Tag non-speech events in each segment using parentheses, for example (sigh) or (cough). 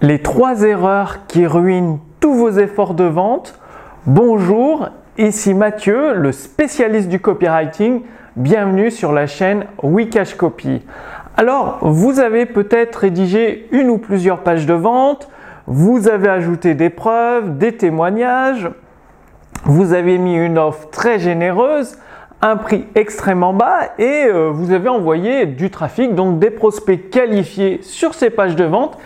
Les trois erreurs qui ruinent tous vos efforts de vente. Bonjour, ici Mathieu, le spécialiste du copywriting. Bienvenue sur la chaîne Wikash Copy. Alors, vous avez peut-être rédigé une ou plusieurs pages de vente, vous avez ajouté des preuves, des témoignages, vous avez mis une offre très généreuse, un prix extrêmement bas et euh, vous avez envoyé du trafic, donc des prospects qualifiés sur ces pages de vente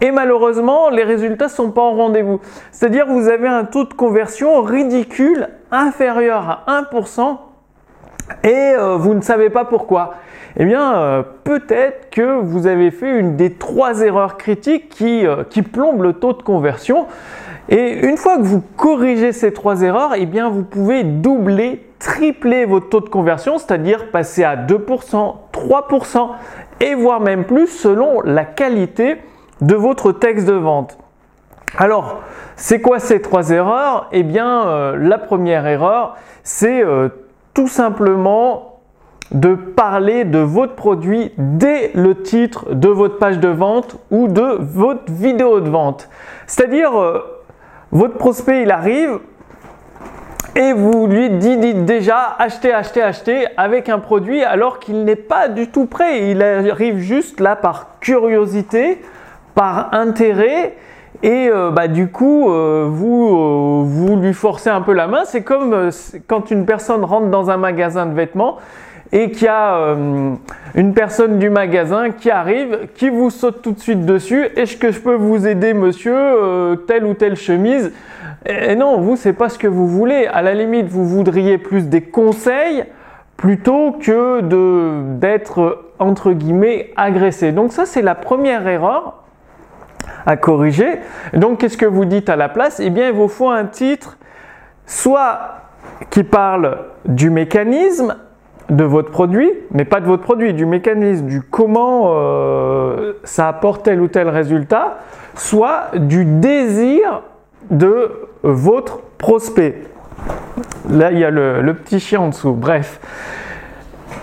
et malheureusement, les résultats ne sont pas en rendez-vous. C'est-à-dire vous avez un taux de conversion ridicule, inférieur à 1%, et euh, vous ne savez pas pourquoi. Eh bien, euh, peut-être que vous avez fait une des trois erreurs critiques qui, euh, qui plombent le taux de conversion. Et une fois que vous corrigez ces trois erreurs, eh bien, vous pouvez doubler, tripler votre taux de conversion, c'est-à-dire passer à 2%, 3% et voire même plus selon la qualité de votre texte de vente. Alors, c'est quoi ces trois erreurs? Eh bien, euh, la première erreur, c'est euh, tout simplement de parler de votre produit dès le titre de votre page de vente ou de votre vidéo de vente. C'est-à-dire, euh, votre prospect, il arrive et vous lui dites déjà acheter, acheter, acheter avec un produit alors qu'il n'est pas du tout prêt. Il arrive juste là par curiosité par intérêt et euh, bah, du coup, euh, vous, euh, vous lui forcez un peu la main. C'est comme quand une personne rentre dans un magasin de vêtements et qu'il y a une personne du magasin qui arrive, qui vous saute tout de suite dessus. Est-ce que je peux vous aider, monsieur Telle ou telle chemise? Et non, vous, c'est pas ce que vous voulez. À la limite, vous voudriez plus des conseils plutôt que d'être entre guillemets agressé. Donc ça, c'est la première erreur à corriger. Donc, qu'est-ce que vous dites à la place? Eh bien, il vous faut un titre soit qui parle du mécanisme de votre produit, mais pas de votre produit, du mécanisme, du comment euh, ça apporte tel ou tel résultat, soit du désir de votre prospect. Là, il y a le, le petit chien en dessous. Bref.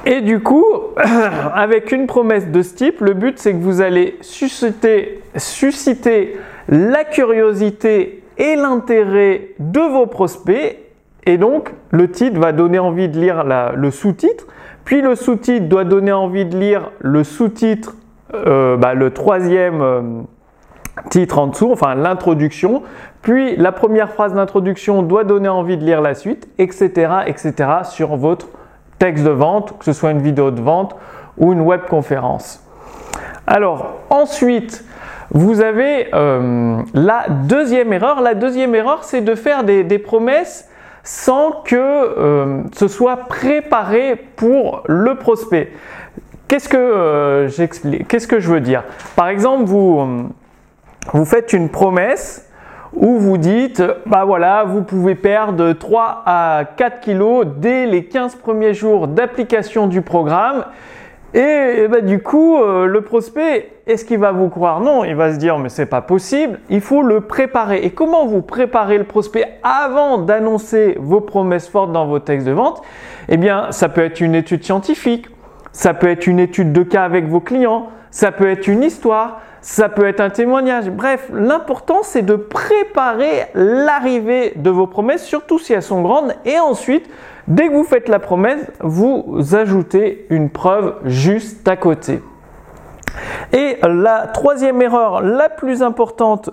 Et du coup, (clears throat) avec une promesse de ce type, le but c'est que vous allez susciter, susciter la curiosité et l'intérêt de vos prospects. Et donc, le titre va donner envie de lire le sous-titre. Puis le sous-titre doit donner envie de lire le sous-titre, euh, bah, le troisième euh, titre en dessous, enfin l'introduction. Puis la première phrase d'introduction doit donner envie de lire la suite, etc., etc. sur votre texte de vente, que ce soit une vidéo de vente ou une web conférence. Alors ensuite, vous avez euh, la deuxième erreur. La deuxième erreur, c'est de faire des, promesses sans que euh, ce soit préparé pour le prospect. Qu'est-ce que euh, j'explique Qu'est-ce que je veux dire? Par exemple, vous, vous faites une promesse où vous dites, bah voilà, vous pouvez perdre 3 à 4 kilos dès les 15 premiers jours d'application du programme. Et, bah, du coup, euh, le prospect, est-ce qu'il va vous croire? Non, il va se dire, mais c'est pas possible, il faut le préparer. Et comment vous préparez le prospect avant d'annoncer vos promesses fortes dans vos textes de vente? Eh bien, ça peut être une étude scientifique, ça peut être une étude de cas avec vos clients, ça peut être une histoire, ça peut être un témoignage. Bref, l'important c'est de préparer l'arrivée de vos promesses, surtout si elles sont grandes. Et ensuite, dès que vous faites la promesse, vous ajoutez une preuve juste à côté. Et la troisième erreur la plus importante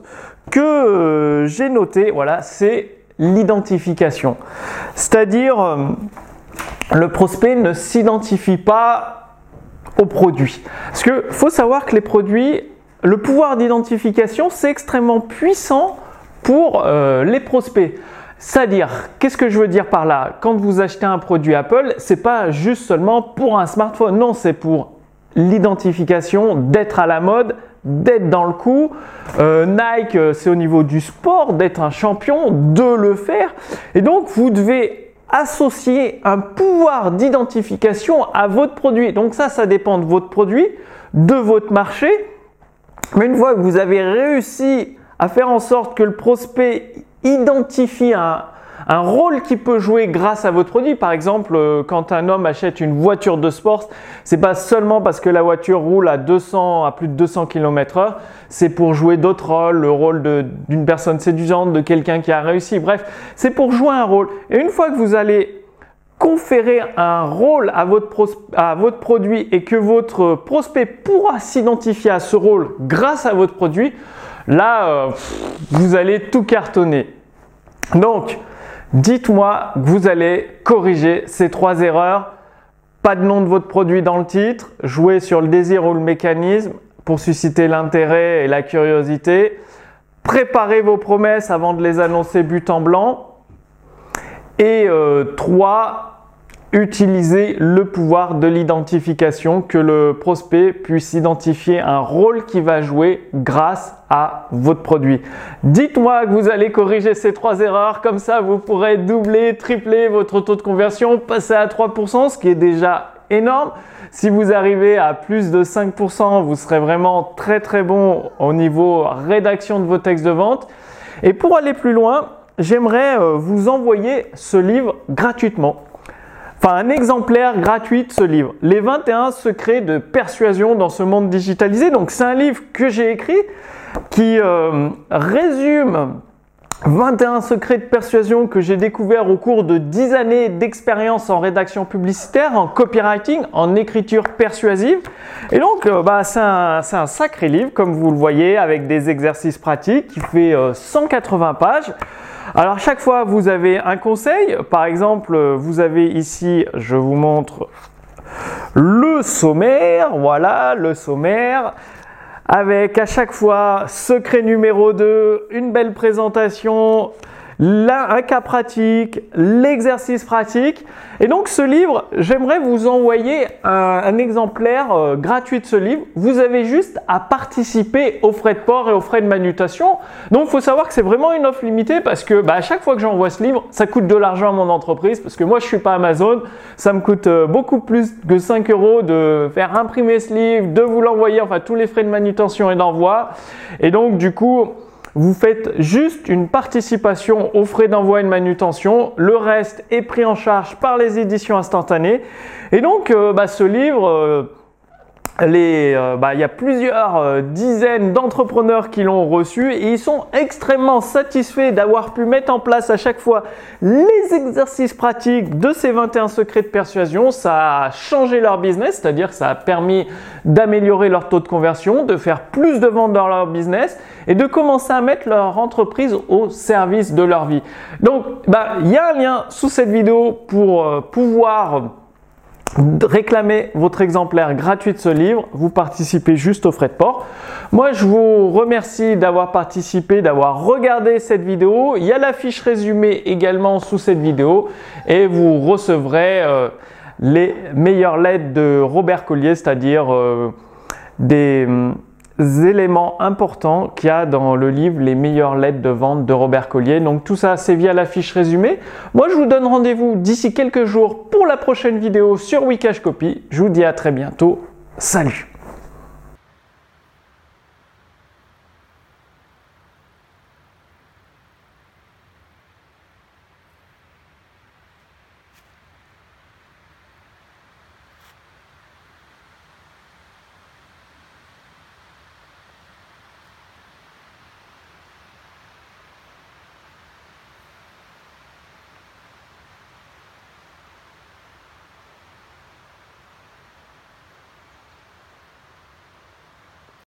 que euh, j'ai notée, voilà, c'est l'identification. C'est-à-dire, euh, le prospect ne s'identifie pas au produit. Parce qu'il faut savoir que les produits le pouvoir d'identification, c'est extrêmement puissant pour euh, les prospects. C'est-à-dire, qu'est-ce que je veux dire par là? Quand vous achetez un produit Apple, c'est pas juste seulement pour un smartphone, non, c'est pour l'identification, d'être à la mode, d'être dans le coup. Euh, Nike, euh, c'est au niveau du sport, d'être un champion, de le faire. Et donc, vous devez associer un pouvoir d'identification à votre produit. Donc ça, ça dépend de votre produit, de votre marché mais une fois que vous avez réussi à faire en sorte que le prospect identifie un, un rôle qui peut jouer grâce à votre produit. Par exemple, euh, quand un homme achète une voiture de sport, c'est pas seulement parce que la voiture roule à 200, à plus de 200 km/h, c'est pour jouer d'autres rôles, le rôle d'une personne séduisante, de quelqu'un qui a réussi. Bref, c'est pour jouer un rôle. Et une fois que vous allez conférer un rôle à votre, à votre produit et que votre prospect pourra s'identifier à ce rôle grâce à votre produit, là, euh, vous allez tout cartonner. Donc, dites-moi que vous allez corriger ces trois erreurs. Pas de nom de votre produit dans le titre, jouer sur le désir ou le mécanisme pour susciter l'intérêt et la curiosité. Préparez vos promesses avant de les annoncer but en blanc. Et euh, trois, utiliser le pouvoir de l'identification, que le prospect puisse identifier un rôle qui va jouer grâce à votre produit. Dites-moi que vous allez corriger ces trois erreurs, comme ça vous pourrez doubler, tripler votre taux de conversion, passer à 3%, ce qui est déjà énorme. Si vous arrivez à plus de 5%, vous serez vraiment très très bon au niveau rédaction de vos textes de vente. Et pour aller plus loin, j'aimerais euh, vous envoyer ce livre gratuitement enfin un exemplaire gratuit de ce livre, Les 21 secrets de persuasion dans ce monde digitalisé. Donc c'est un livre que j'ai écrit qui euh, résume 21 secrets de persuasion que j'ai découvert au cours de 10 années d'expérience en rédaction publicitaire, en copywriting, en écriture persuasive. Et donc, euh, bah, c'est un, un, sacré livre, comme vous le voyez, avec des exercices pratiques qui fait 180 euh, pages. Alors chaque fois, vous avez un conseil. Par exemple, vous avez ici, je vous montre le sommaire. Voilà, le sommaire. Avec à chaque fois secret numéro 2, une belle présentation, Là, un cas pratique, l'exercice pratique. Et donc ce livre, j'aimerais vous envoyer un, exemplaire euh, gratuit de ce livre. Vous avez juste à participer aux frais de port et aux frais de manutention. Donc il faut savoir que c'est vraiment une offre limitée parce que bah, à chaque fois que j'envoie ce livre, ça coûte de l'argent à mon entreprise parce que moi je suis pas Amazon. Ça me coûte euh, beaucoup plus que 5 euros de faire imprimer ce livre, de vous l'envoyer, enfin tous les frais de manutention et d'envoi. Et donc du coup, vous faites juste une participation aux frais d'envoi et de manutention. Le reste est pris en charge par les éditions instantanées. Et donc, euh, bah, ce livre, euh, euh, bah, il y a plusieurs euh, dizaines d'entrepreneurs qui l'ont reçu et ils sont extrêmement satisfaits d'avoir pu mettre en place à chaque fois les exercices pratiques de ces 21 secrets de persuasion. Ça a changé leur business, c'est-à-dire que ça a permis d'améliorer leur taux de conversion, de faire plus de ventes dans leur business et de commencer à mettre leur entreprise au service de leur vie. Donc, bah, il y a un lien sous cette vidéo pour euh, pouvoir réclamez votre exemplaire gratuit de ce livre, vous participez juste aux frais de port. Moi, je vous remercie d'avoir participé, d'avoir regardé cette vidéo. Il y a la fiche résumée également sous cette vidéo et vous recevrez euh, les meilleures lettres de Robert Collier, c'est-à-dire euh, des éléments importants qu'il y a dans le livre Les meilleures lettres de vente de Robert Collier. Donc tout ça, c'est via la fiche résumée. Moi, je vous donne rendez-vous d'ici quelques jours pour la prochaine vidéo sur Wikash Copy. Je vous dis à très bientôt. Salut